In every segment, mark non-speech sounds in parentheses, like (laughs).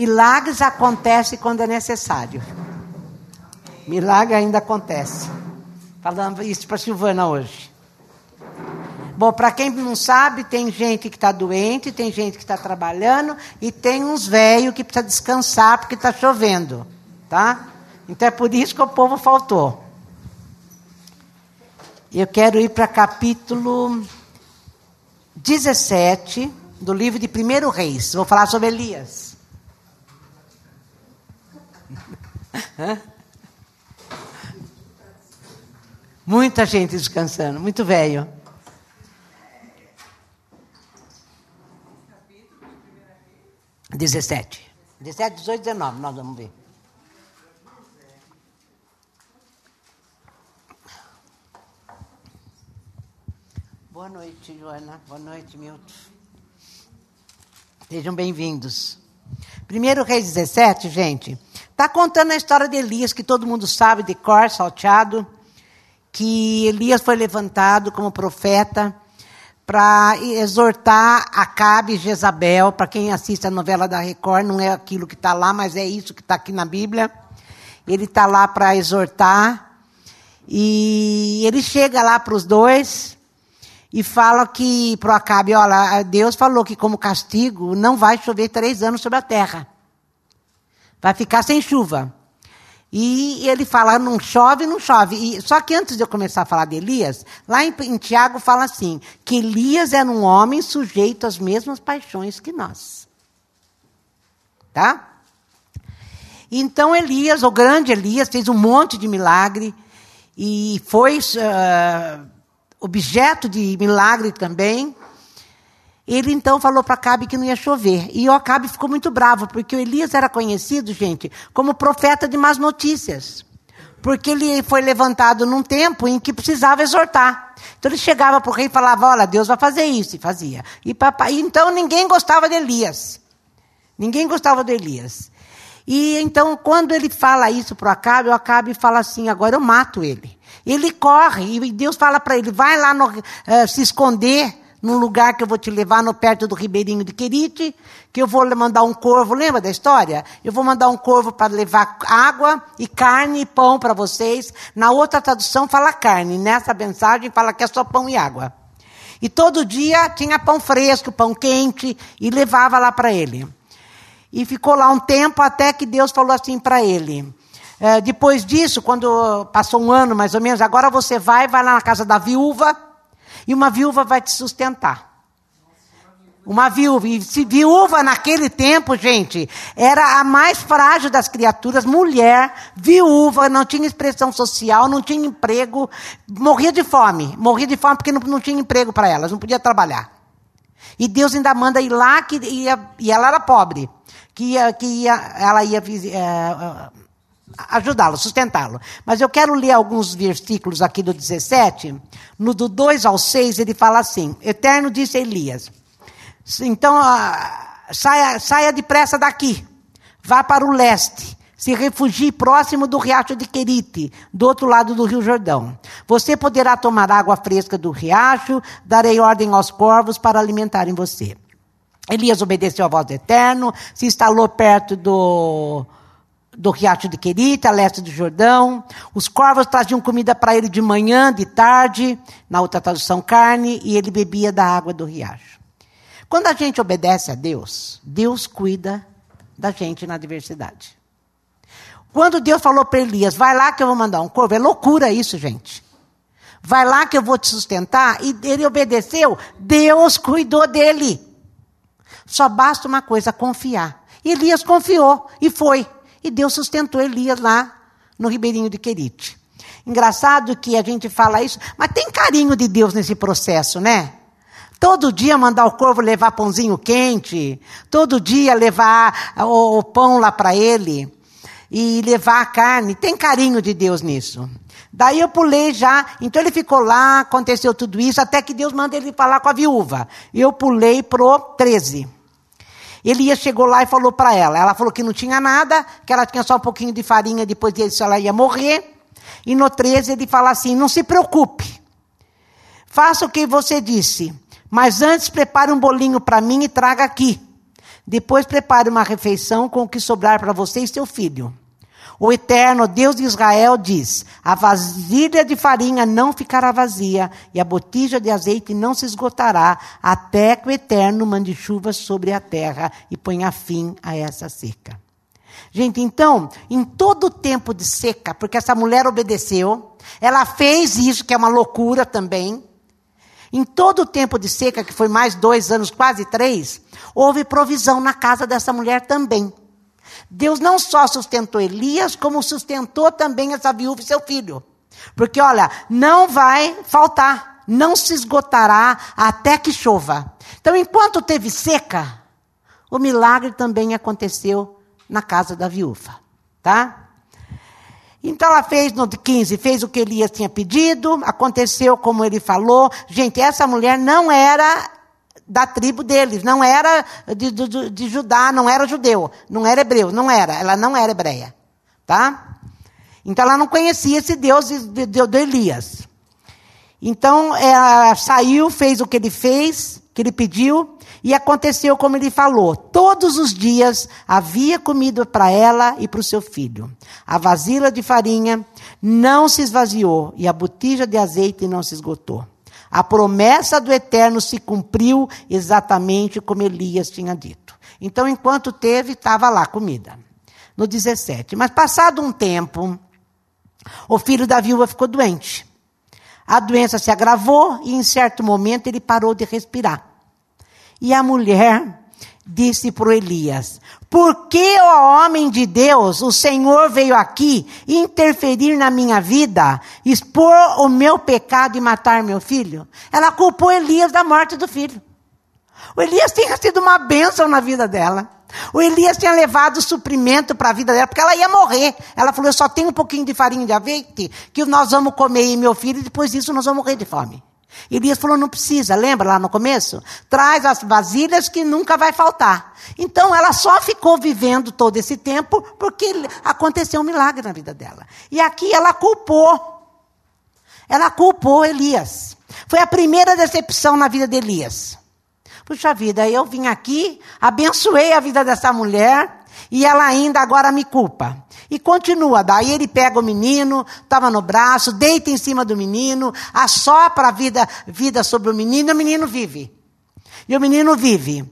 Milagres acontecem quando é necessário. Milagre ainda acontece. Falando isso para Silvana hoje. Bom, para quem não sabe, tem gente que está doente, tem gente que está trabalhando e tem uns velhos que precisa descansar porque está chovendo, tá? Então é por isso que o povo faltou. Eu quero ir para capítulo 17 do livro de 1 Reis. Vou falar sobre Elias. Muita gente descansando, muito velho. Dezessete. Dezessete, dezoito, dezenove, nós vamos ver. Boa noite, Joana. Boa noite, Milton. Sejam bem-vindos. Primeiro Reis 17, gente, está contando a história de Elias, que todo mundo sabe, de cor, salteado, que Elias foi levantado como profeta para exortar Acabe e Jezabel. Para quem assiste a novela da Record, não é aquilo que está lá, mas é isso que está aqui na Bíblia. Ele está lá para exortar. E ele chega lá para os dois e fala que para Acabe, olha, Deus falou que como castigo não vai chover três anos sobre a terra. Vai ficar sem chuva. E ele fala, não chove, não chove. E, só que antes de eu começar a falar de Elias, lá em, em Tiago fala assim, que Elias era um homem sujeito às mesmas paixões que nós. Tá? Então Elias, o grande Elias, fez um monte de milagre e foi uh, objeto de milagre também. Ele então falou para Acabe que não ia chover. E o Acabe ficou muito bravo, porque o Elias era conhecido, gente, como profeta de más notícias. Porque ele foi levantado num tempo em que precisava exortar. Então ele chegava para o rei e falava: Olha, Deus vai fazer isso, e fazia. E papai, então ninguém gostava de Elias. Ninguém gostava de Elias. E então, quando ele fala isso para o Acabe, o Acabe fala assim: Agora eu mato ele. Ele corre, e Deus fala para ele: Vai lá no, uh, se esconder num lugar que eu vou te levar no perto do ribeirinho de Querite, que eu vou mandar um corvo, lembra da história? Eu vou mandar um corvo para levar água e carne e pão para vocês. Na outra tradução fala carne, nessa mensagem fala que é só pão e água. E todo dia tinha pão fresco, pão quente, e levava lá para ele. E ficou lá um tempo até que Deus falou assim para ele. É, depois disso, quando passou um ano mais ou menos, agora você vai, vai lá na casa da viúva, e uma viúva vai te sustentar. Uma viúva. E se viúva naquele tempo, gente, era a mais frágil das criaturas, mulher, viúva, não tinha expressão social, não tinha emprego, morria de fome. Morria de fome porque não, não tinha emprego para elas, não podia trabalhar. E Deus ainda manda ir lá, que ia, e ela era pobre, que, ia, que ia, ela ia é, ajudá-lo, sustentá-lo. Mas eu quero ler alguns versículos aqui do 17. No do 2 ao 6, ele fala assim: Eterno disse Elias. Então, saia, saia depressa daqui. Vá para o leste. Se refugie próximo do riacho de Querite, do outro lado do rio Jordão. Você poderá tomar água fresca do riacho, darei ordem aos corvos para alimentarem você. Elias obedeceu à voz do Eterno, se instalou perto do, do riacho de Querita, a leste do Jordão. Os corvos traziam comida para ele de manhã, de tarde, na outra tradução, carne, e ele bebia da água do riacho. Quando a gente obedece a Deus, Deus cuida da gente na adversidade. Quando Deus falou para Elias, vai lá que eu vou mandar um corvo, é loucura isso, gente. Vai lá que eu vou te sustentar, e ele obedeceu, Deus cuidou dele. Só basta uma coisa, confiar. Elias confiou e foi. E Deus sustentou Elias lá no ribeirinho de Querite. Engraçado que a gente fala isso, mas tem carinho de Deus nesse processo, né? Todo dia mandar o corvo levar pãozinho quente, todo dia levar o, o pão lá para ele e levar a carne. Tem carinho de Deus nisso. Daí eu pulei já, então ele ficou lá, aconteceu tudo isso, até que Deus manda ele falar com a viúva. Eu pulei pro 13. Elias chegou lá e falou para ela. Ela falou que não tinha nada, que ela tinha só um pouquinho de farinha, depois disso ela ia morrer. E no 13 ele fala assim: não se preocupe, faça o que você disse, mas antes prepare um bolinho para mim e traga aqui. Depois prepare uma refeição com o que sobrar para você e seu filho. O eterno Deus de Israel diz: a vasilha de farinha não ficará vazia, e a botija de azeite não se esgotará, até que o eterno mande chuva sobre a terra e ponha fim a essa seca. Gente, então, em todo o tempo de seca, porque essa mulher obedeceu, ela fez isso, que é uma loucura também. Em todo o tempo de seca, que foi mais dois anos, quase três, houve provisão na casa dessa mulher também. Deus não só sustentou Elias, como sustentou também essa viúva e seu filho. Porque, olha, não vai faltar, não se esgotará até que chova. Então, enquanto teve seca, o milagre também aconteceu na casa da viúva, tá? Então ela fez no 15, fez o que Elias tinha pedido, aconteceu como ele falou. Gente, essa mulher não era da tribo deles, não era de, de, de, Judá, não era judeu, não era hebreu, não era, ela não era hebreia, tá? Então ela não conhecia esse Deus de, de, de Elias. Então ela saiu, fez o que ele fez, que ele pediu, e aconteceu como ele falou: todos os dias havia comida para ela e para o seu filho. A vasilha de farinha não se esvaziou e a botija de azeite não se esgotou. A promessa do eterno se cumpriu exatamente como Elias tinha dito. Então, enquanto teve, estava lá comida. No 17. Mas passado um tempo, o filho da viúva ficou doente. A doença se agravou e, em certo momento, ele parou de respirar. E a mulher disse para Elias: Por que, ó homem de Deus, o Senhor veio aqui interferir na minha vida, expor o meu pecado e matar meu filho? Ela culpou Elias da morte do filho. O Elias tinha sido uma bênção na vida dela. O Elias tinha levado suprimento para a vida dela, porque ela ia morrer. Ela falou: Eu só tenho um pouquinho de farinha de azeite que nós vamos comer e meu filho, e depois disso nós vamos morrer de fome. Elias falou: não precisa, lembra lá no começo? Traz as vasilhas que nunca vai faltar. Então ela só ficou vivendo todo esse tempo porque aconteceu um milagre na vida dela. E aqui ela culpou. Ela culpou Elias. Foi a primeira decepção na vida de Elias. Puxa vida, eu vim aqui, abençoei a vida dessa mulher e ela ainda agora me culpa. E continua. Daí ele pega o menino, estava no braço, deita em cima do menino, assopra a vida, vida sobre o menino e o menino vive. E o menino vive.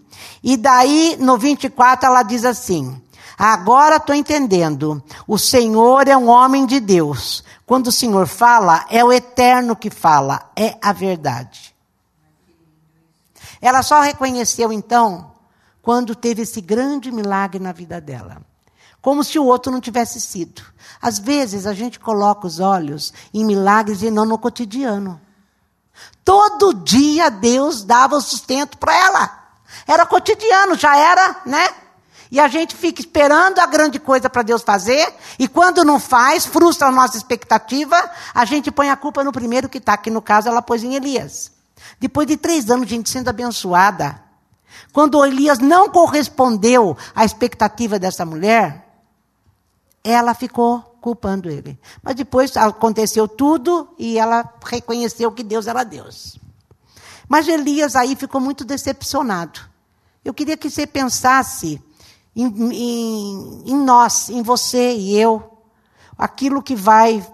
E daí, no 24, ela diz assim: Agora estou entendendo. O Senhor é um homem de Deus. Quando o Senhor fala, é o eterno que fala, é a verdade. Ela só reconheceu então quando teve esse grande milagre na vida dela como se o outro não tivesse sido. Às vezes a gente coloca os olhos em milagres e não no cotidiano. Todo dia Deus dava o sustento para ela. Era cotidiano, já era, né? E a gente fica esperando a grande coisa para Deus fazer, e quando não faz, frustra a nossa expectativa, a gente põe a culpa no primeiro que está, que no caso ela pôs em Elias. Depois de três anos, gente sendo abençoada, quando Elias não correspondeu à expectativa dessa mulher, ela ficou culpando ele. Mas depois aconteceu tudo e ela reconheceu que Deus era Deus. Mas Elias aí ficou muito decepcionado. Eu queria que você pensasse em, em, em nós, em você e eu, aquilo que vai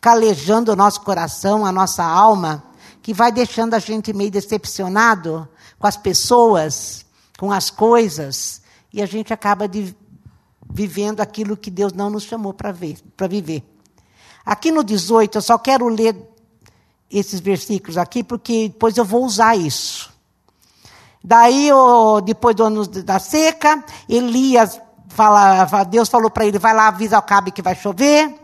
calejando o nosso coração, a nossa alma, que vai deixando a gente meio decepcionado com as pessoas, com as coisas, e a gente acaba de vivendo aquilo que Deus não nos chamou para viver. Aqui no 18, eu só quero ler esses versículos aqui, porque depois eu vou usar isso. Daí, depois do ano da seca, Elias fala, Deus falou para ele: vai lá, avisa Acabe que vai chover.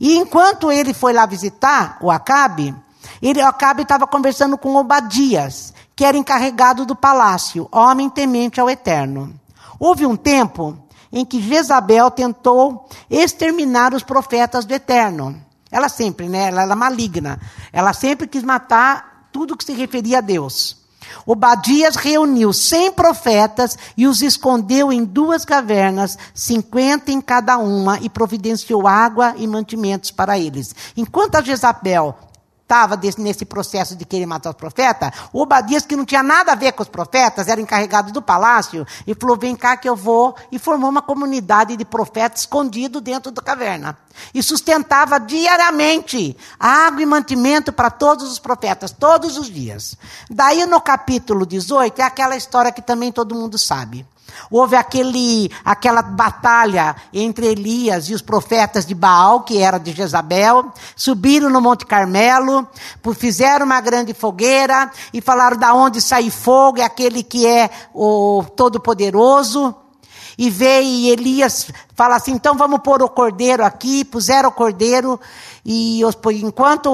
E enquanto ele foi lá visitar o Acabe, ele, o Acabe estava conversando com Obadias, que era encarregado do palácio, homem temente ao Eterno. Houve um tempo em que Jezabel tentou exterminar os profetas do Eterno. Ela sempre, né? Ela era maligna. Ela sempre quis matar tudo que se referia a Deus. Obadias reuniu cem profetas e os escondeu em duas cavernas, cinquenta em cada uma, e providenciou água e mantimentos para eles. Enquanto a Jezabel estava nesse processo de querer matar os profetas, Obadias, que não tinha nada a ver com os profetas, era encarregado do palácio, e falou: vem cá que eu vou, e formou uma comunidade de profetas escondido dentro da caverna. E sustentava diariamente água e mantimento para todos os profetas, todos os dias. Daí no capítulo 18 é aquela história que também todo mundo sabe. Houve aquele, aquela batalha entre Elias e os profetas de Baal, que era de Jezabel. Subiram no Monte Carmelo, fizeram uma grande fogueira e falaram da onde sai fogo, é aquele que é o Todo-Poderoso. E veio e Elias fala assim: então vamos pôr o cordeiro aqui. Puseram o cordeiro, e os, enquanto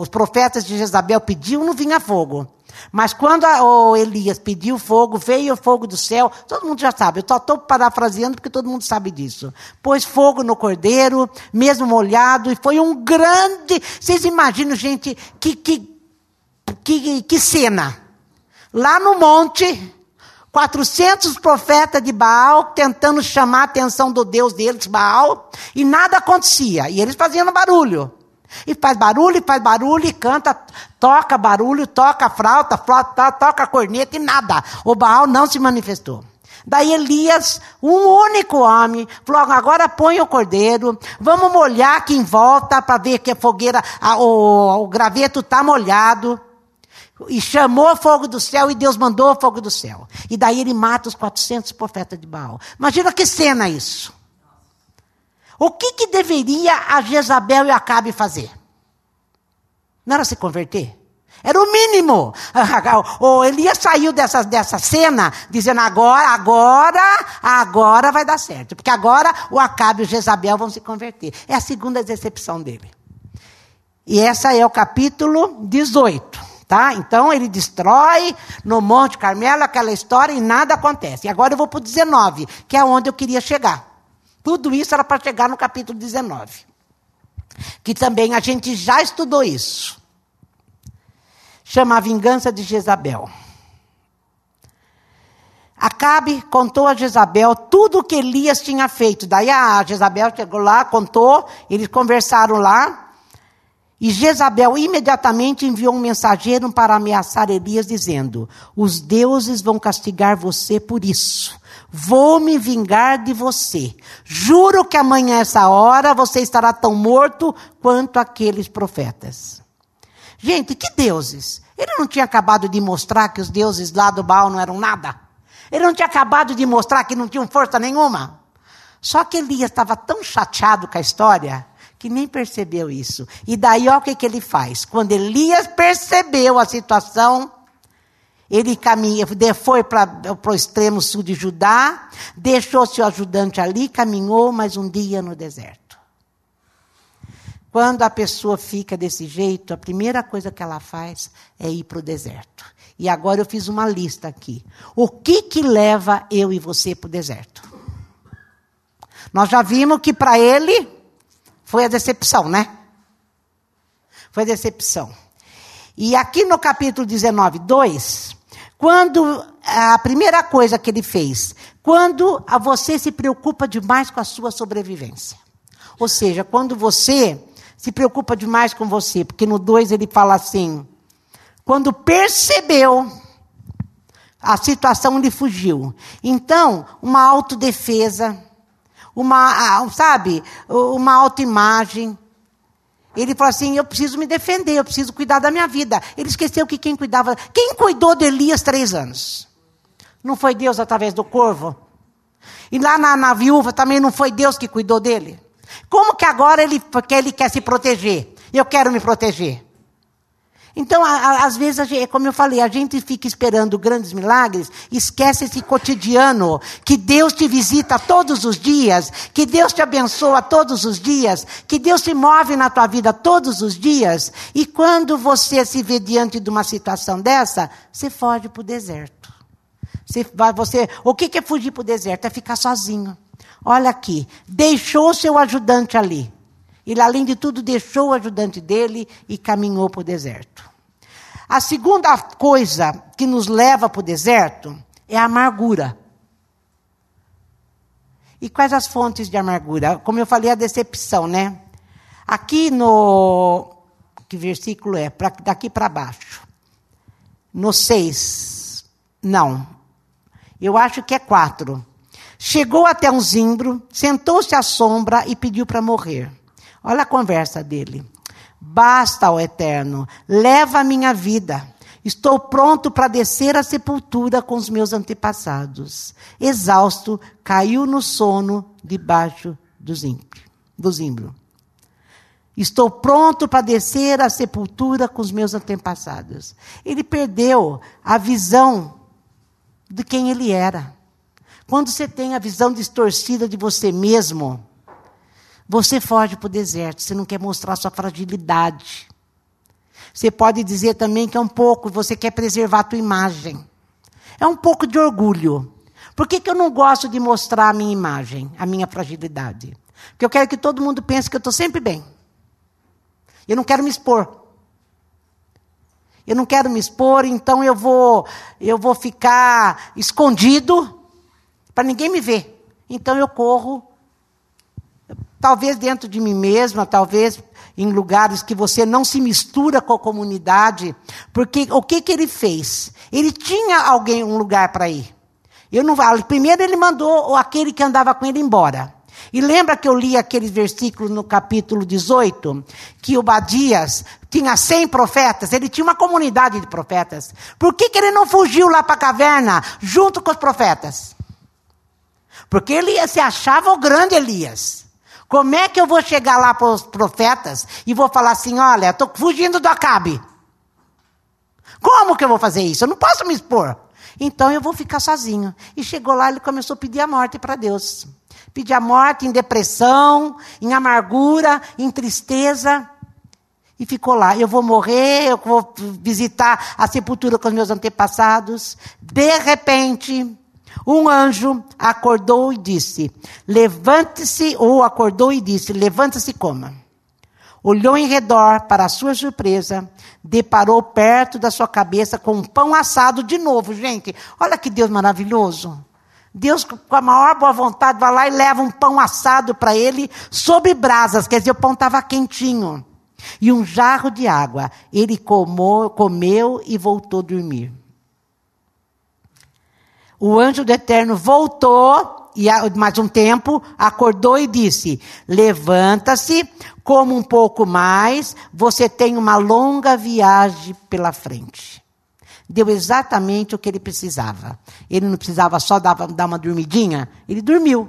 os profetas de Jezabel pediam, não vinha fogo. Mas quando a, o Elias pediu fogo, veio o fogo do céu, todo mundo já sabe, eu só estou parafraseando porque todo mundo sabe disso. Pôs fogo no cordeiro, mesmo molhado, e foi um grande. Vocês imaginam, gente, que, que, que, que cena. Lá no monte, 400 profetas de Baal tentando chamar a atenção do Deus deles, Baal, e nada acontecia. E eles faziam barulho. E faz barulho, e faz barulho, e canta, toca barulho, toca flauta, flauta, toca corneta e nada. O Baal não se manifestou. Daí Elias, um único homem, falou: agora põe o cordeiro, vamos molhar aqui em volta para ver que a fogueira, a, o, o graveto está molhado. E chamou fogo do céu e Deus mandou fogo do céu. E daí ele mata os 400 profetas de Baal. Imagina que cena isso. O que, que deveria a Jezabel e Acabe fazer? Não era se converter? Era o mínimo. (laughs) O Elias saiu dessa, dessa cena dizendo: agora, agora, agora vai dar certo. Porque agora o Acabe e o Jezabel vão se converter. É a segunda decepção dele. E essa é o capítulo 18. Tá? Então ele destrói no Monte Carmelo aquela história e nada acontece. E agora eu vou para o 19, que é onde eu queria chegar. Tudo isso era para chegar no capítulo 19. Que também a gente já estudou isso. Chama a vingança de Jezabel. Acabe contou a Jezabel tudo o que Elias tinha feito. Daí a Jezabel chegou lá, contou, eles conversaram lá. E Jezabel imediatamente enviou um mensageiro para ameaçar Elias, dizendo: Os deuses vão castigar você por isso. Vou me vingar de você. Juro que amanhã, essa hora, você estará tão morto quanto aqueles profetas. Gente, que deuses? Ele não tinha acabado de mostrar que os deuses lá do Baal não eram nada? Ele não tinha acabado de mostrar que não tinham força nenhuma? Só que Elias estava tão chateado com a história que nem percebeu isso. E daí, olha o que, que ele faz. Quando Elias percebeu a situação, ele caminha, foi para o extremo sul de Judá, deixou seu ajudante ali, caminhou mais um dia no deserto. Quando a pessoa fica desse jeito, a primeira coisa que ela faz é ir para o deserto. E agora eu fiz uma lista aqui. O que que leva eu e você para o deserto? Nós já vimos que para ele foi a decepção, né? Foi a decepção. E aqui no capítulo 19, 2, quando a primeira coisa que ele fez, quando você se preocupa demais com a sua sobrevivência. Ou seja, quando você se preocupa demais com você, porque no 2 ele fala assim: quando percebeu a situação ele fugiu. Então, uma autodefesa, uma, sabe, uma autoimagem, ele falou assim: eu preciso me defender, eu preciso cuidar da minha vida. Ele esqueceu que quem cuidava. Quem cuidou de Elias três anos? Não foi Deus através do corvo? E lá na, na viúva também não foi Deus que cuidou dele? Como que agora ele, porque ele quer se proteger? Eu quero me proteger. Então, às vezes, gente, como eu falei, a gente fica esperando grandes milagres, esquece esse cotidiano, que Deus te visita todos os dias, que Deus te abençoa todos os dias, que Deus se move na tua vida todos os dias, e quando você se vê diante de uma situação dessa, você foge para o deserto. Você, você, o que é fugir para o deserto? É ficar sozinho. Olha aqui, deixou seu ajudante ali. Ele, além de tudo, deixou o ajudante dele e caminhou para o deserto. A segunda coisa que nos leva para o deserto é a amargura. E quais as fontes de amargura? Como eu falei, a decepção, né? Aqui no que versículo é, pra, daqui para baixo. No 6. Não. Eu acho que é 4. Chegou até um zimbro, sentou-se à sombra e pediu para morrer. Olha a conversa dele. Basta, ó Eterno, leva a minha vida. Estou pronto para descer à sepultura com os meus antepassados. Exausto, caiu no sono debaixo do zimbro. Do zimbro. Estou pronto para descer à sepultura com os meus antepassados. Ele perdeu a visão de quem ele era. Quando você tem a visão distorcida de você mesmo, você foge para o deserto, você não quer mostrar sua fragilidade. Você pode dizer também que é um pouco, você quer preservar a tua imagem. É um pouco de orgulho. Por que, que eu não gosto de mostrar a minha imagem, a minha fragilidade? Porque eu quero que todo mundo pense que eu estou sempre bem. Eu não quero me expor. Eu não quero me expor, então eu vou, eu vou ficar escondido para ninguém me ver. Então eu corro Talvez dentro de mim mesma, talvez em lugares que você não se mistura com a comunidade, porque o que, que ele fez? Ele tinha alguém, um lugar para ir. Eu não, primeiro ele mandou aquele que andava com ele embora. E lembra que eu li aqueles versículos no capítulo 18? Que o Badias tinha 100 profetas, ele tinha uma comunidade de profetas. Por que, que ele não fugiu lá para a caverna junto com os profetas? Porque ele se achava o grande Elias. Como é que eu vou chegar lá para os profetas e vou falar assim: olha, estou fugindo do Acabe? Como que eu vou fazer isso? Eu não posso me expor. Então eu vou ficar sozinho. E chegou lá, ele começou a pedir a morte para Deus. Pedir a morte em depressão, em amargura, em tristeza. E ficou lá. Eu vou morrer, eu vou visitar a sepultura com os meus antepassados. De repente, um anjo acordou e disse: Levante-se, ou acordou e disse: Levante-se e coma. Olhou em redor, para sua surpresa, deparou perto da sua cabeça com um pão assado de novo, gente. Olha que Deus maravilhoso. Deus, com a maior boa vontade, vai lá e leva um pão assado para ele sobre brasas, quer dizer, o pão estava quentinho. E um jarro de água. Ele comou, comeu e voltou a dormir. O anjo do Eterno voltou, e mais um tempo, acordou e disse: Levanta-se, como um pouco mais, você tem uma longa viagem pela frente. Deu exatamente o que ele precisava. Ele não precisava só dar, dar uma dormidinha, ele dormiu.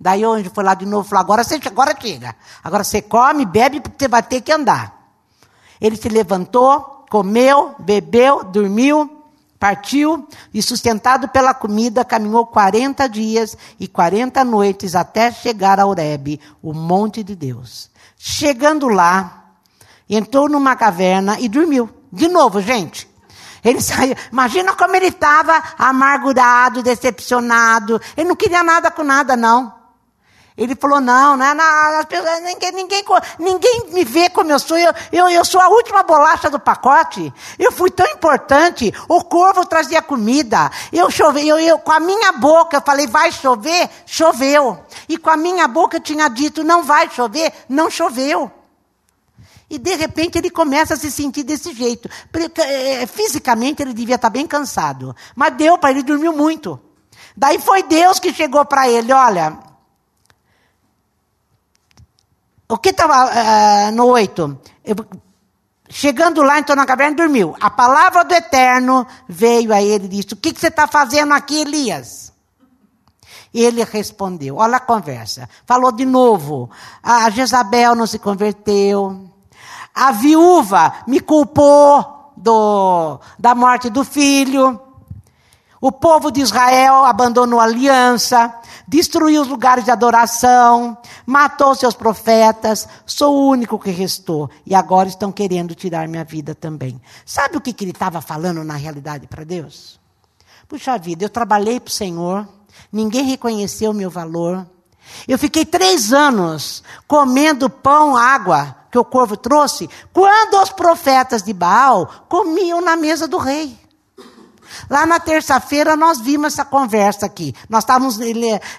Daí o anjo foi lá de novo e falou: agora você agora chega. Agora você come, bebe, porque você vai ter que andar. Ele se levantou, comeu, bebeu, dormiu. Partiu e, sustentado pela comida, caminhou 40 dias e 40 noites até chegar a Horebe, o monte de Deus. Chegando lá, entrou numa caverna e dormiu. De novo, gente. Ele (laughs) saiu. Imagina como ele estava amargurado, decepcionado. Ele não queria nada com nada, não. Ele falou: não, não, não pessoas, ninguém, ninguém, ninguém me vê como eu sou. Eu, eu, eu sou a última bolacha do pacote. Eu fui tão importante. O corvo trazia comida. Eu chovei, eu, eu, com a minha boca, eu falei: vai chover? Choveu. E com a minha boca eu tinha dito: não vai chover? Não choveu. E de repente ele começa a se sentir desse jeito. Eh, fisicamente ele devia estar bem cansado. Mas deu para ele, dormiu muito. Daí foi Deus que chegou para ele: olha, o que estava uh, eh, no 8? chegando lá, entrou na caverna e dormiu. A palavra do Eterno veio a ele e disse: O que, que você está fazendo aqui, Elias? Ele respondeu: Olha a conversa. Falou de novo. A Jezabel não se converteu. A viúva me culpou do, da morte do filho. O povo de Israel abandonou a aliança, destruiu os lugares de adoração, matou seus profetas, sou o único que restou. E agora estão querendo tirar minha vida também. Sabe o que, que ele estava falando na realidade para Deus? Puxa vida, eu trabalhei para o Senhor, ninguém reconheceu o meu valor. Eu fiquei três anos comendo pão, água que o corvo trouxe, quando os profetas de Baal comiam na mesa do rei. Lá na terça-feira nós vimos essa conversa aqui. Nós estávamos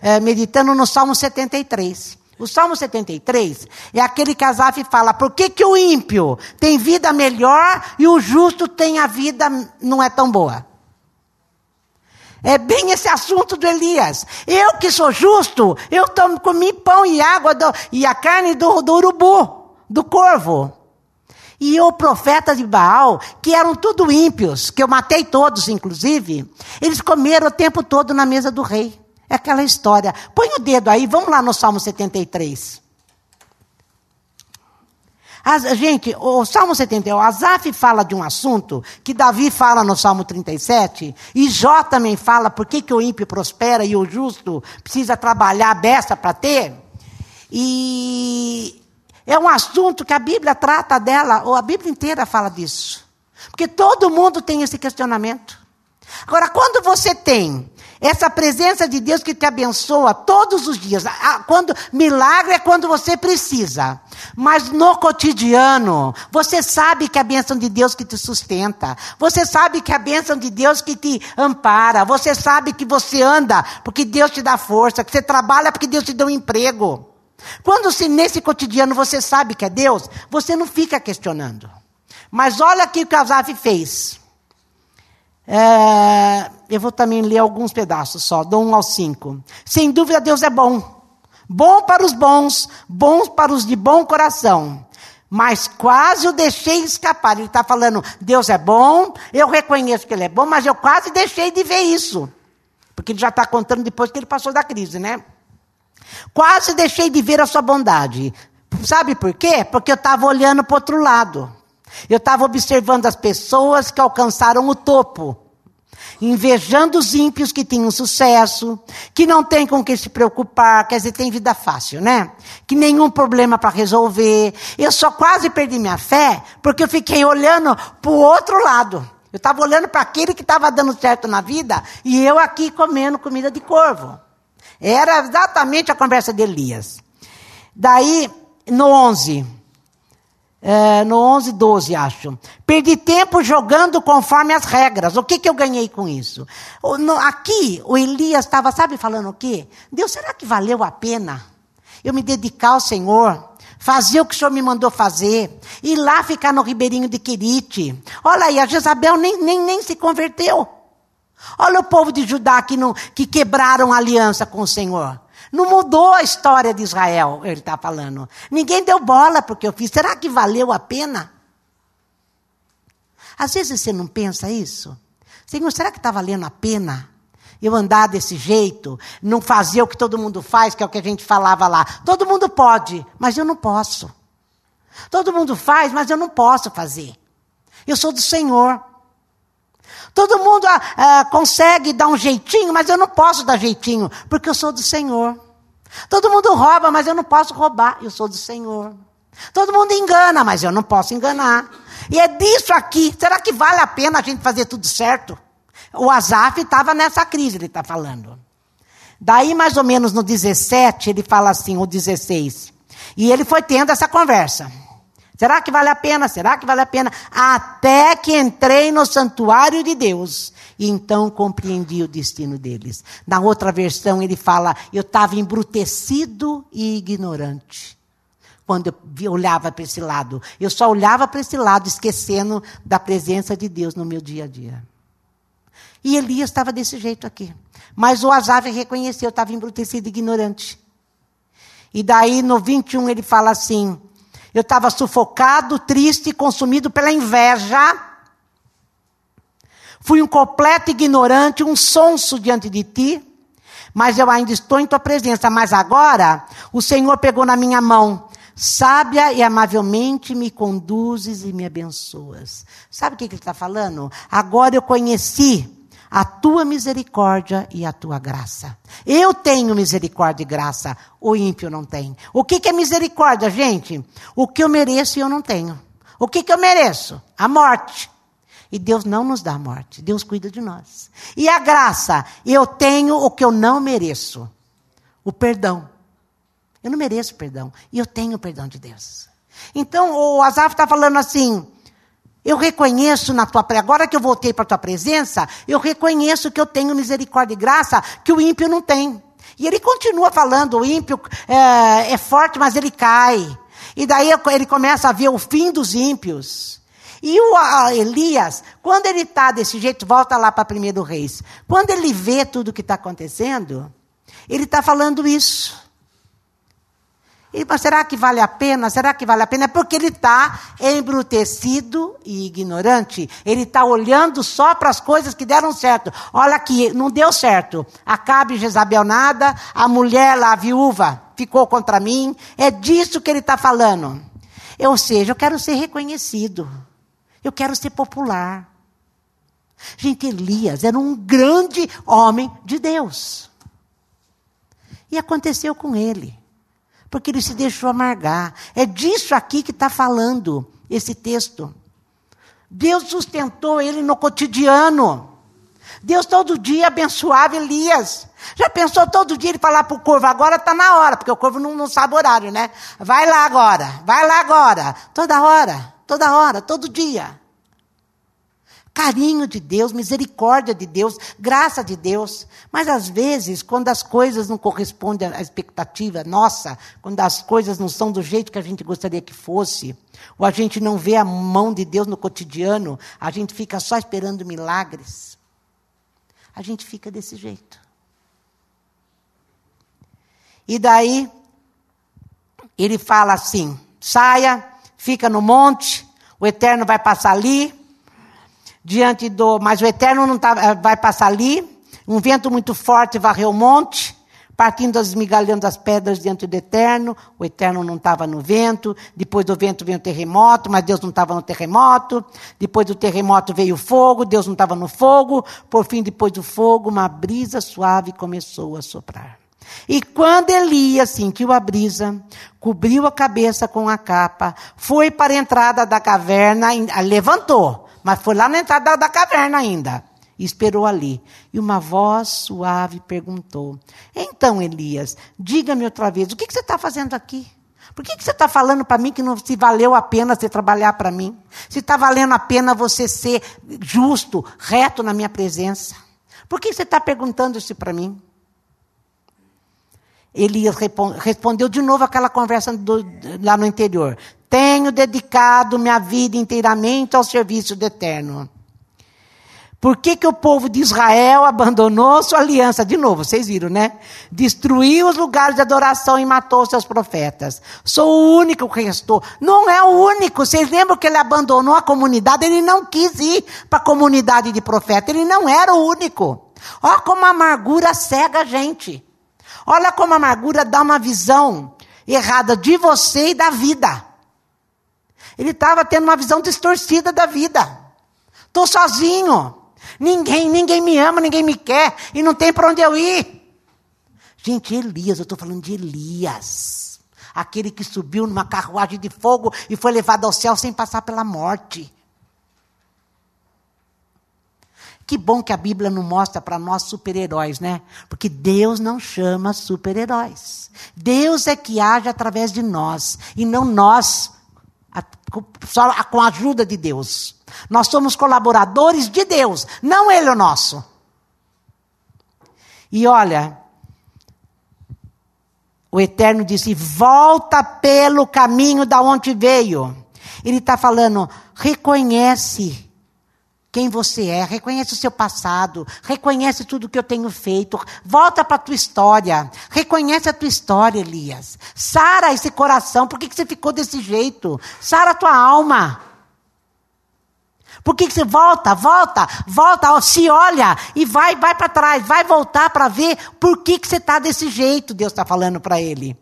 é, meditando no Salmo 73. O Salmo 73 é aquele que Asaf fala: por que, que o ímpio tem vida melhor e o justo tem a vida não é tão boa? É bem esse assunto do Elias. Eu que sou justo, eu tomo, comi pão e água do, e a carne do, do urubu, do corvo. E o profeta de Baal, que eram tudo ímpios, que eu matei todos, inclusive, eles comeram o tempo todo na mesa do rei. É aquela história. Põe o dedo aí, vamos lá no Salmo 73. As, gente, o Salmo 71, Asaf fala de um assunto que Davi fala no Salmo 37, e Jó também fala por que, que o ímpio prospera e o justo precisa trabalhar dessa para ter. E é um assunto que a Bíblia trata dela, ou a Bíblia inteira fala disso. Porque todo mundo tem esse questionamento. Agora, quando você tem essa presença de Deus que te abençoa todos os dias. Quando milagre é quando você precisa. Mas no cotidiano, você sabe que é a bênção de Deus que te sustenta. Você sabe que é a bênção de Deus que te ampara. Você sabe que você anda porque Deus te dá força, que você trabalha porque Deus te deu um emprego. Quando se nesse cotidiano você sabe que é Deus, você não fica questionando. Mas olha aqui o que Asaf fez. É, eu vou também ler alguns pedaços só, do 1 ao 5. Sem dúvida, Deus é bom. Bom para os bons, bom para os de bom coração. Mas quase o deixei escapar. Ele está falando, Deus é bom, eu reconheço que Ele é bom, mas eu quase deixei de ver isso. Porque ele já está contando depois que ele passou da crise, né? Quase deixei de ver a sua bondade. Sabe por quê? Porque eu estava olhando para o outro lado. Eu estava observando as pessoas que alcançaram o topo, invejando os ímpios que tinham sucesso, que não têm com que se preocupar, quer dizer, tem vida fácil, né? Que nenhum problema para resolver. Eu só quase perdi minha fé porque eu fiquei olhando para o outro lado. Eu estava olhando para aquele que estava dando certo na vida e eu aqui comendo comida de corvo. Era exatamente a conversa de Elias. Daí, no 11 é, no 11, 12, acho. Perdi tempo jogando conforme as regras. O que, que eu ganhei com isso? O, no, aqui, o Elias estava, sabe, falando o quê? Deus, será que valeu a pena eu me dedicar ao Senhor? Fazer o que o Senhor me mandou fazer? Ir lá ficar no Ribeirinho de Quirite? Olha aí, a Jezabel nem, nem, nem se converteu. Olha o povo de Judá que, não, que quebraram a aliança com o Senhor. Não mudou a história de Israel, ele está falando. Ninguém deu bola porque eu fiz. Será que valeu a pena? Às vezes você não pensa isso. Senhor, será que está valendo a pena eu andar desse jeito? Não fazer o que todo mundo faz, que é o que a gente falava lá. Todo mundo pode, mas eu não posso. Todo mundo faz, mas eu não posso fazer. Eu sou do Senhor. Todo mundo ah, ah, consegue dar um jeitinho, mas eu não posso dar jeitinho, porque eu sou do Senhor. Todo mundo rouba, mas eu não posso roubar, eu sou do Senhor. Todo mundo engana, mas eu não posso enganar. E é disso aqui. Será que vale a pena a gente fazer tudo certo? O Azaf estava nessa crise, ele está falando. Daí, mais ou menos no 17, ele fala assim, o 16. E ele foi tendo essa conversa. Será que vale a pena? Será que vale a pena? Até que entrei no santuário de Deus. E então compreendi o destino deles. Na outra versão, ele fala: Eu estava embrutecido e ignorante. Quando eu olhava para esse lado. Eu só olhava para esse lado, esquecendo da presença de Deus no meu dia a dia. E Elias estava desse jeito aqui. Mas o Azave reconheceu, estava embrutecido e ignorante. E daí no 21 ele fala assim: eu estava sufocado, triste, consumido pela inveja. Fui um completo ignorante, um sonso diante de ti, mas eu ainda estou em tua presença. Mas agora o Senhor pegou na minha mão, sábia e amavelmente me conduzes e me abençoas. Sabe o que ele está falando? Agora eu conheci a tua misericórdia e a tua graça. Eu tenho misericórdia e graça, o ímpio não tem. O que, que é misericórdia, gente? O que eu mereço e eu não tenho. O que, que eu mereço? A morte. E Deus não nos dá a morte, Deus cuida de nós. E a graça, eu tenho o que eu não mereço: o perdão. Eu não mereço perdão, e eu tenho o perdão de Deus. Então, o Azaf está falando assim: eu reconheço na tua agora que eu voltei para a tua presença, eu reconheço que eu tenho misericórdia e graça que o ímpio não tem. E ele continua falando: o ímpio é, é forte, mas ele cai. E daí ele começa a ver o fim dos ímpios. E o Elias, quando ele está desse jeito, volta lá para primeiro reis. Quando ele vê tudo o que está acontecendo, ele está falando isso. Mas será que vale a pena? Será que vale a pena? É porque ele está embrutecido e ignorante. Ele está olhando só para as coisas que deram certo. Olha aqui, não deu certo. Acabe Jezabel nada, a mulher lá, a viúva, ficou contra mim. É disso que ele está falando. Ou seja, eu quero ser reconhecido. Eu quero ser popular. Gente, Elias era um grande homem de Deus. E aconteceu com ele porque ele se deixou amargar. É disso aqui que está falando esse texto. Deus sustentou ele no cotidiano. Deus todo dia abençoava Elias. Já pensou todo dia ele falar para o corvo, agora está na hora, porque o corvo não, não sabe horário, né? Vai lá agora, vai lá agora. Toda hora, toda hora, todo dia carinho de Deus, misericórdia de Deus, graça de Deus. Mas às vezes, quando as coisas não correspondem à expectativa nossa, quando as coisas não são do jeito que a gente gostaria que fosse, ou a gente não vê a mão de Deus no cotidiano, a gente fica só esperando milagres. A gente fica desse jeito. E daí, ele fala assim: saia, fica no monte, o Eterno vai passar ali, diante do. Mas o Eterno não tá, eh, vai passar ali. Um vento muito forte varreu o monte, partindo esmigalhando as pedras diante do Eterno. O Eterno não estava no vento. Depois do vento veio o terremoto, mas Deus não estava no terremoto. Depois do terremoto veio o fogo, Deus não estava no fogo. Por fim, depois do fogo, uma brisa suave começou a soprar. E quando Elias sentiu a brisa, cobriu a cabeça com a capa, foi para a entrada da caverna, levantou, mas foi lá na entrada da caverna ainda. E esperou ali. E uma voz suave perguntou: Então, Elias, diga-me outra vez, o que, que você está fazendo aqui? Por que, que você está falando para mim que não se valeu a pena você trabalhar para mim? Se está valendo a pena você ser justo, reto na minha presença? Por que você está perguntando isso para mim? Elias respondeu de novo aquela conversa do, lá no interior. Tenho dedicado minha vida inteiramente ao serviço do Eterno. Por que, que o povo de Israel abandonou sua aliança? De novo, vocês viram, né? Destruiu os lugares de adoração e matou seus profetas. Sou o único que restou. Não é o único. Vocês lembram que ele abandonou a comunidade? Ele não quis ir para a comunidade de profeta. Ele não era o único. Olha como a amargura cega a gente. Olha como a amargura dá uma visão errada de você e da vida. Ele estava tendo uma visão distorcida da vida. Estou sozinho. Ninguém, ninguém me ama, ninguém me quer e não tem para onde eu ir. Gente, Elias, eu estou falando de Elias. Aquele que subiu numa carruagem de fogo e foi levado ao céu sem passar pela morte. Que bom que a Bíblia não mostra para nós super-heróis, né? Porque Deus não chama super-heróis. Deus é que age através de nós e não nós só com a ajuda de Deus. Nós somos colaboradores de Deus, não Ele o nosso. E olha, o Eterno disse: volta pelo caminho da onde veio. Ele está falando, reconhece quem você é, reconhece o seu passado, reconhece tudo que eu tenho feito, volta para a tua história, reconhece a tua história, Elias. Sara esse coração, por que, que você ficou desse jeito? Sara a tua alma. Por que, que você volta, volta, volta, se olha e vai, vai para trás, vai voltar para ver por que, que você está desse jeito, Deus está falando para ele.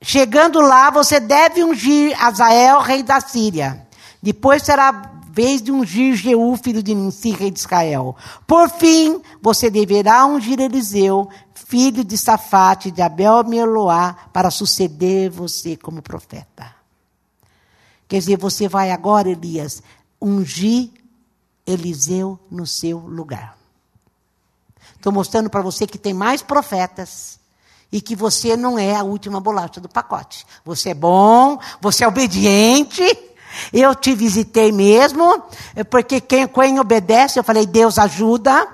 Chegando lá, você deve ungir Azael, rei da Síria. Depois será vez de ungir Jeú, filho de Ninsi, rei de Israel. Por fim, você deverá ungir Eliseu, filho de Safate, de Abel Meloá, para suceder você como profeta. Quer dizer, você vai agora, Elias, ungir Eliseu no seu lugar. Estou mostrando para você que tem mais profetas e que você não é a última bolacha do pacote. Você é bom, você é obediente eu te visitei mesmo, porque quem, quem obedece, eu falei, Deus ajuda.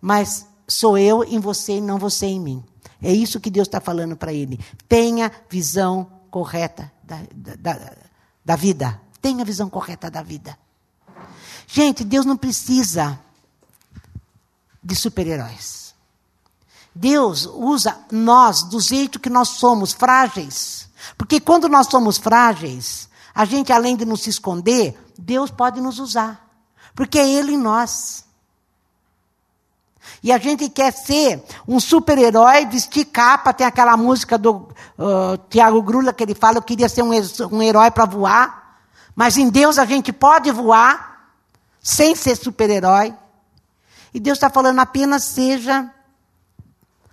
mas sou eu em você e não você em mim. É isso que Deus está falando para ele. Tenha visão correta da, da, da vida. Tenha visão correta da vida. Gente, Deus não precisa de super-heróis. Deus usa nós do jeito que nós somos, frágeis. Porque quando nós somos frágeis, a gente, além de não se esconder, Deus pode nos usar. Porque é Ele em nós. E a gente quer ser um super-herói, vestir capa, tem aquela música do uh, Tiago Grula que ele fala, eu queria ser um, um herói para voar. Mas em Deus a gente pode voar, sem ser super-herói. E Deus está falando apenas seja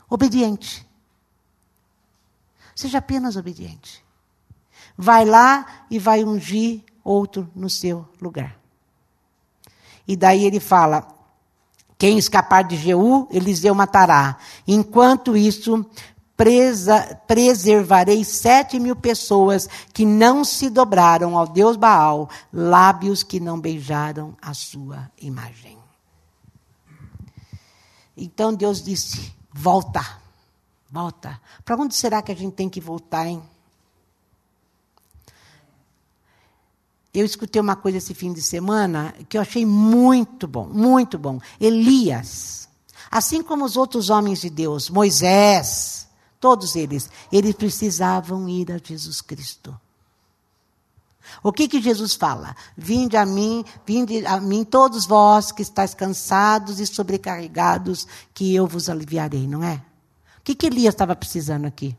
obediente. Seja apenas obediente. Vai lá e vai ungir outro no seu lugar. E daí ele fala: quem escapar de Jeú, Eliseu matará. Enquanto isso, presa, preservarei sete mil pessoas que não se dobraram ao Deus Baal, lábios que não beijaram a sua imagem. Então Deus disse: volta, volta. Para onde será que a gente tem que voltar, hein? Eu escutei uma coisa esse fim de semana que eu achei muito bom, muito bom. Elias, assim como os outros homens de Deus, Moisés, todos eles, eles precisavam ir a Jesus Cristo. O que que Jesus fala? Vinde a mim, vinde a mim todos vós que estáis cansados e sobrecarregados, que eu vos aliviarei, não é? Que que Elias estava precisando aqui?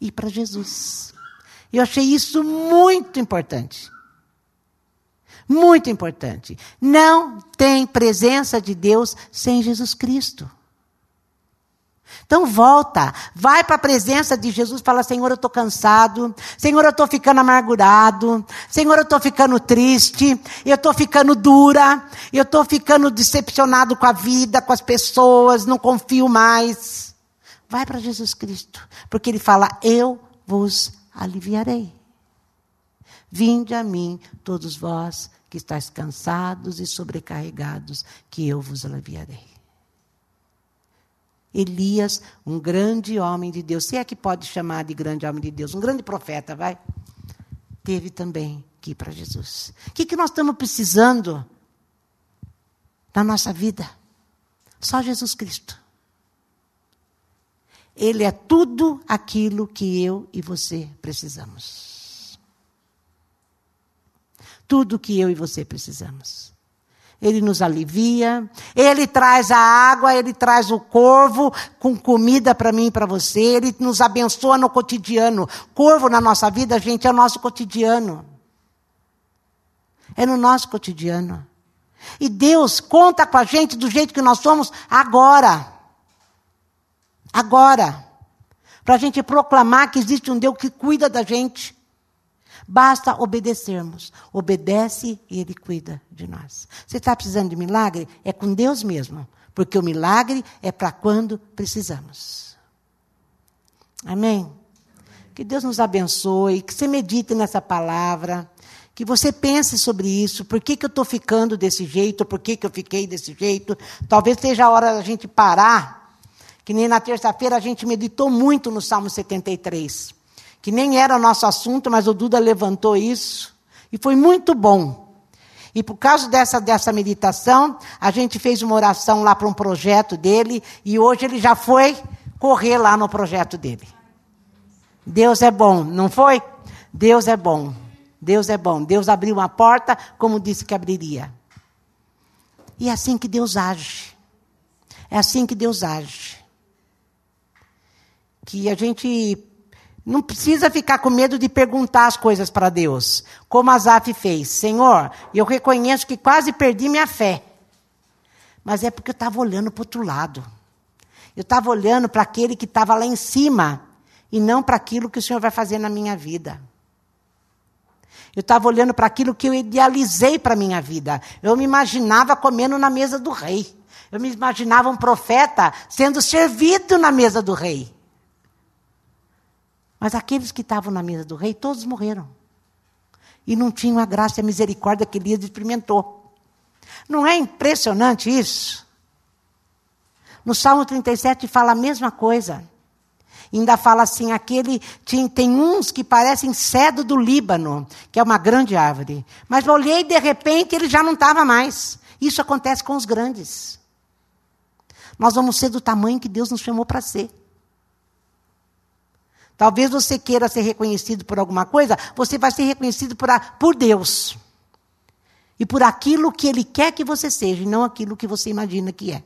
Ir para Jesus. Eu achei isso muito importante. Muito importante. Não tem presença de Deus sem Jesus Cristo. Então volta, vai para a presença de Jesus, fala: Senhor, eu estou cansado, Senhor, eu estou ficando amargurado, Senhor, eu estou ficando triste, eu estou ficando dura, eu estou ficando decepcionado com a vida, com as pessoas, não confio mais. Vai para Jesus Cristo, porque Ele fala: Eu vos aliviarei. Vinde a mim, todos vós que estáis cansados e sobrecarregados, que eu vos aliviarei. Elias, um grande homem de Deus, se é que pode chamar de grande homem de Deus, um grande profeta, vai, teve também que ir para Jesus. O que, que nós estamos precisando na nossa vida? Só Jesus Cristo. Ele é tudo aquilo que eu e você precisamos tudo que eu e você precisamos. Ele nos alivia, ele traz a água, ele traz o corvo com comida para mim e para você, ele nos abençoa no cotidiano. Corvo na nossa vida, gente, é o nosso cotidiano. É no nosso cotidiano. E Deus conta com a gente do jeito que nós somos agora. Agora. Para a gente proclamar que existe um Deus que cuida da gente. Basta obedecermos. Obedece e Ele cuida de nós. Você está precisando de milagre? É com Deus mesmo. Porque o milagre é para quando precisamos. Amém? Que Deus nos abençoe, que você medite nessa palavra, que você pense sobre isso. Por que, que eu estou ficando desse jeito? Por que, que eu fiquei desse jeito? Talvez seja a hora da gente parar. Que nem na terça-feira a gente meditou muito no Salmo 73 que nem era o nosso assunto, mas o Duda levantou isso, e foi muito bom. E por causa dessa, dessa meditação, a gente fez uma oração lá para um projeto dele, e hoje ele já foi correr lá no projeto dele. Deus é bom, não foi? Deus é bom. Deus é bom. Deus abriu uma porta como disse que abriria. E é assim que Deus age. É assim que Deus age. Que a gente não precisa ficar com medo de perguntar as coisas para Deus, como Asaf fez. Senhor, eu reconheço que quase perdi minha fé. Mas é porque eu estava olhando para o outro lado. Eu estava olhando para aquele que estava lá em cima e não para aquilo que o Senhor vai fazer na minha vida. Eu estava olhando para aquilo que eu idealizei para a minha vida. Eu me imaginava comendo na mesa do rei. Eu me imaginava um profeta sendo servido na mesa do rei. Mas aqueles que estavam na mesa do rei, todos morreram. E não tinham a graça e a misericórdia que Elias experimentou. Não é impressionante isso? No Salmo 37 fala a mesma coisa. Ainda fala assim: aquele. Tem uns que parecem cedo do Líbano, que é uma grande árvore. Mas olhei e de repente ele já não estava mais. Isso acontece com os grandes. Nós vamos ser do tamanho que Deus nos chamou para ser. Talvez você queira ser reconhecido por alguma coisa, você vai ser reconhecido por, a, por Deus. E por aquilo que Ele quer que você seja, e não aquilo que você imagina que é.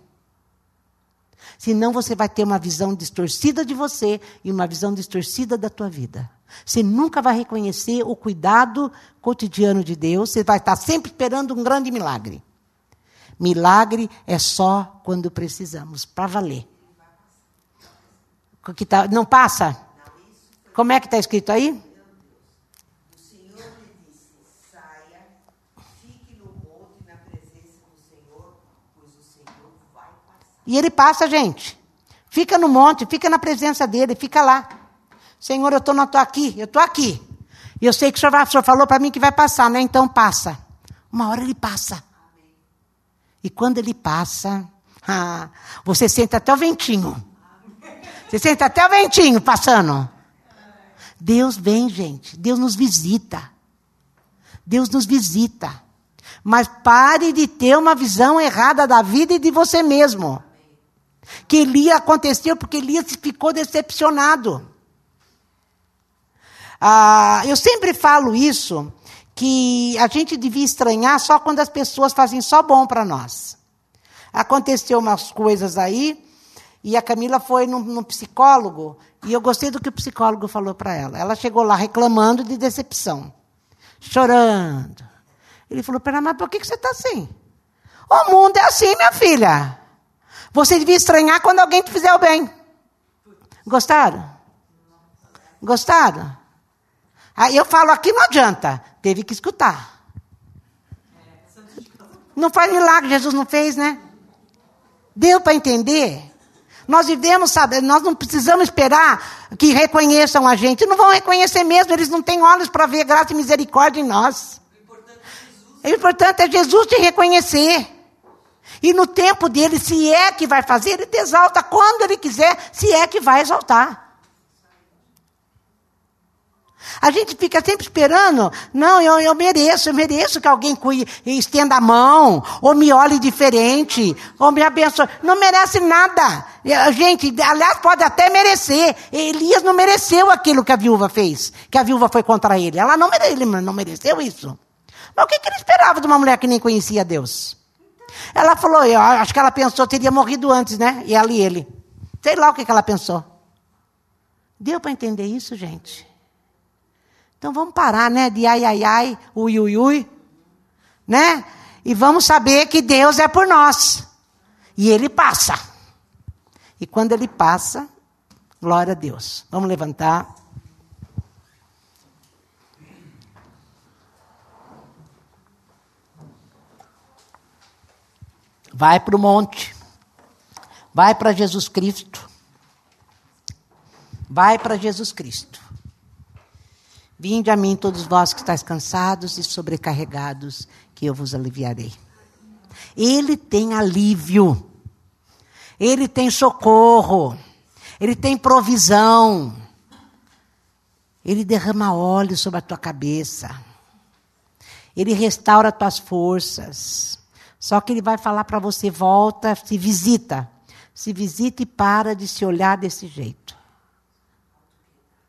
Senão você vai ter uma visão distorcida de você e uma visão distorcida da tua vida. Você nunca vai reconhecer o cuidado cotidiano de Deus, você vai estar sempre esperando um grande milagre. Milagre é só quando precisamos, para valer. Tá, não passa? Como é que está escrito aí? E ele passa, gente. Fica no monte, fica na presença dele, fica lá. Senhor, eu estou aqui, eu estou aqui. E eu sei que o senhor, vai, o senhor falou para mim que vai passar, né? Então passa. Uma hora ele passa. E quando ele passa, ah, você sente até o ventinho. Você sente até o ventinho passando. Deus vem, gente. Deus nos visita. Deus nos visita. Mas pare de ter uma visão errada da vida e de você mesmo que Elias aconteceu porque Elias ficou decepcionado. Ah, eu sempre falo isso, que a gente devia estranhar só quando as pessoas fazem só bom para nós. Aconteceu umas coisas aí, e a Camila foi num, psicólogo, e eu gostei do que o psicólogo falou para ela. Ela chegou lá reclamando de decepção, chorando. Ele falou ela, mas por que, que você está assim? O mundo é assim, minha filha. Você devia estranhar quando alguém te fizer o bem. Gostaram? Gostaram? Aí eu falo aqui, não adianta. Teve que escutar. Não faz milagre, Jesus não fez, né? Deu para entender? Nós vivemos, sabe, nós não precisamos esperar que reconheçam a gente. Não vão reconhecer mesmo, eles não têm olhos para ver graça e misericórdia em nós. O importante é Jesus te reconhecer. E no tempo dele, se é que vai fazer, ele te exalta quando ele quiser, se é que vai exaltar. A gente fica sempre esperando, não, eu, eu mereço, eu mereço que alguém cuide, estenda a mão, ou me olhe diferente, ou me abençoe. Não merece nada. Gente, aliás, pode até merecer. Elias não mereceu aquilo que a viúva fez, que a viúva foi contra ele. Ela não, ele não mereceu isso. Mas o que, que ele esperava de uma mulher que nem conhecia Deus? Ela falou, eu acho que ela pensou teria morrido antes, né? E ela e ele. Sei lá o que, que ela pensou. Deu para entender isso, gente? Então vamos parar, né? De ai, ai, ai, ui, ui, ui. Né? E vamos saber que Deus é por nós. E Ele passa. E quando Ele passa, glória a Deus. Vamos levantar. Vai para o monte. Vai para Jesus Cristo. Vai para Jesus Cristo. Vinde a mim, todos vós que estáis cansados e sobrecarregados, que eu vos aliviarei. Ele tem alívio. Ele tem socorro. Ele tem provisão. Ele derrama óleo sobre a tua cabeça. Ele restaura as tuas forças. Só que ele vai falar para você: volta, se visita. Se visita e para de se olhar desse jeito.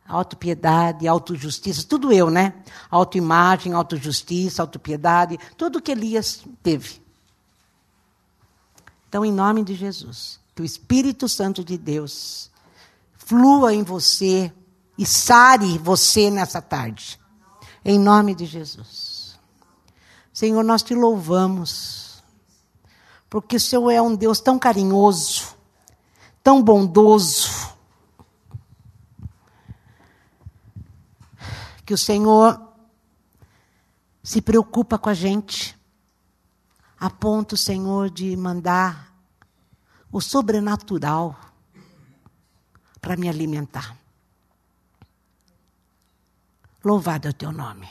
Autopiedade, autojustiça, tudo eu, né? Autoimagem, autojustiça, autopiedade, tudo que Elias teve. Então, em nome de Jesus, que o Espírito Santo de Deus flua em você e sare você nessa tarde. Em nome de Jesus. Senhor, nós te louvamos porque o Senhor é um Deus tão carinhoso, tão bondoso, que o Senhor se preocupa com a gente, a ponto, Senhor, de mandar o sobrenatural para me alimentar. Louvado é o teu nome.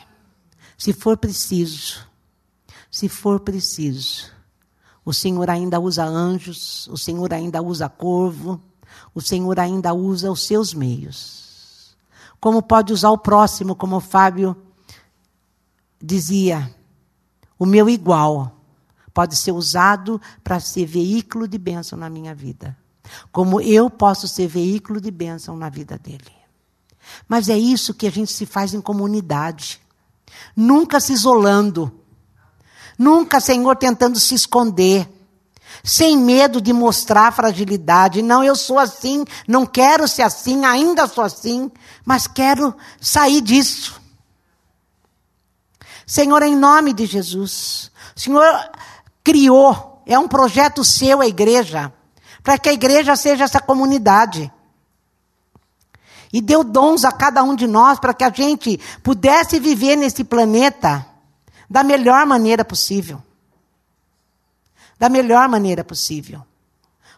Se for preciso, se for preciso, O Senhor ainda usa anjos, o Senhor ainda usa corvo, o Senhor ainda usa os seus meios. Como pode usar o próximo, como o Fábio dizia, o meu igual pode ser usado para ser veículo de bênção na minha vida. Como eu posso ser veículo de bênção na vida dele. Mas é isso que a gente se faz em comunidade. Nunca se isolando. Nunca, Senhor, tentando se esconder. Sem medo de mostrar fragilidade. Não, eu sou assim, não quero ser assim, ainda sou assim, mas quero sair disso. Senhor, em nome de Jesus. O Senhor criou, é um projeto seu a igreja, para que a igreja seja essa comunidade. E deu dons a cada um de nós para que a gente pudesse viver nesse planeta da melhor maneira possível. Da melhor maneira possível.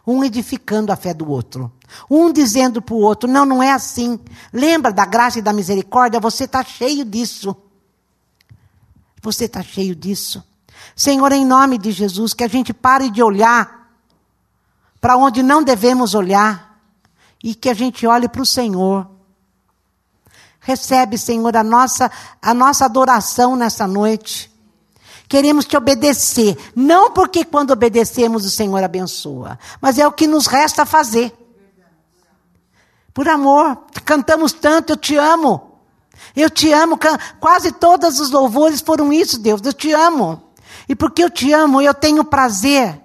Um edificando a fé do outro. Um dizendo para o outro: não, não é assim. Lembra da graça e da misericórdia? Você está cheio disso. Você está cheio disso. Senhor, em nome de Jesus, que a gente pare de olhar para onde não devemos olhar e que a gente olhe para o Senhor. Recebe, Senhor, a nossa, a nossa adoração nessa noite. Queremos te obedecer, não porque quando obedecemos o Senhor abençoa, mas é o que nos resta fazer. Por amor, cantamos tanto, eu te amo. Eu te amo, quase todos os louvores foram isso, Deus, eu te amo. E porque eu te amo, eu tenho prazer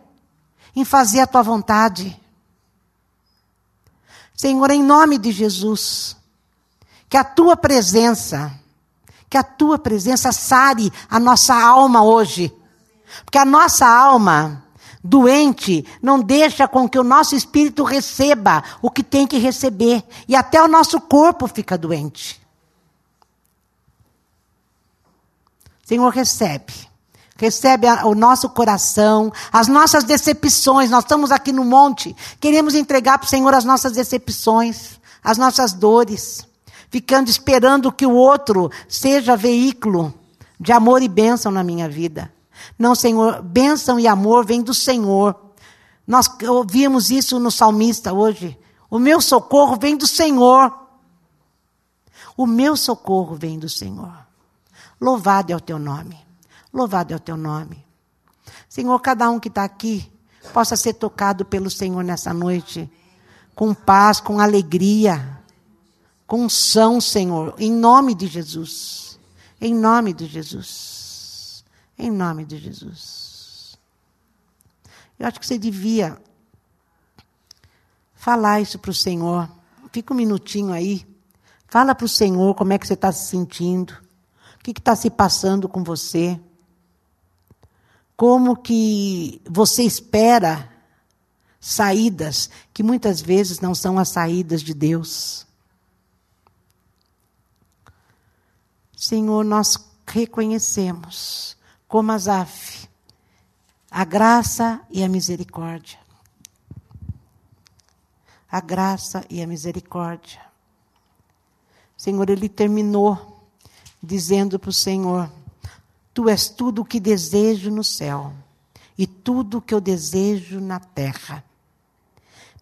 em fazer a tua vontade. Senhor, em nome de Jesus, que a tua presença, que a tua presença sare a nossa alma hoje. Porque a nossa alma doente não deixa com que o nosso espírito receba o que tem que receber. E até o nosso corpo fica doente. Senhor, recebe recebe o nosso coração, as nossas decepções. Nós estamos aqui no monte, queremos entregar para o Senhor as nossas decepções, as nossas dores, ficando esperando que o outro seja veículo de amor e bênção na minha vida. Não, Senhor, bênção e amor vem do Senhor. Nós ouvimos isso no salmista hoje. O meu socorro vem do Senhor. O meu socorro vem do Senhor. Louvado é o teu nome. Louvado é o teu nome. Senhor, cada um que está aqui possa ser tocado pelo Senhor nessa noite, com paz, com alegria, com unção, Senhor, em nome de Jesus. Em nome de Jesus. Em nome de Jesus. Eu acho que você devia falar isso para o Senhor. Fica um minutinho aí. Fala para o Senhor como é que você está se sentindo. O que está se passando com você como que você espera saídas que muitas vezes não são as saídas de Deus. Senhor, nós reconhecemos como Asaf a graça e a misericórdia. A graça e a misericórdia. Senhor, ele terminou dizendo para o Senhor: Tu és tudo o que desejo no céu e tudo o que eu desejo na terra.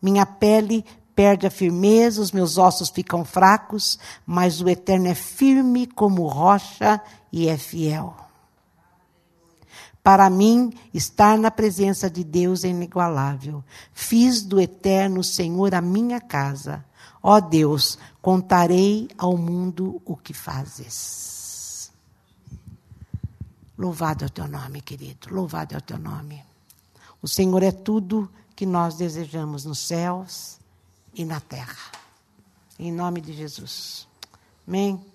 Minha pele perde a firmeza, os meus ossos ficam fracos, mas o Eterno é firme como rocha e é fiel. Para mim, estar na presença de Deus é inigualável. Fiz do Eterno Senhor a minha casa. Ó Deus, contarei ao mundo o que fazes. Louvado é o teu nome, querido. Louvado é o teu nome. O Senhor é tudo que nós desejamos nos céus e na terra. Em nome de Jesus. Amém.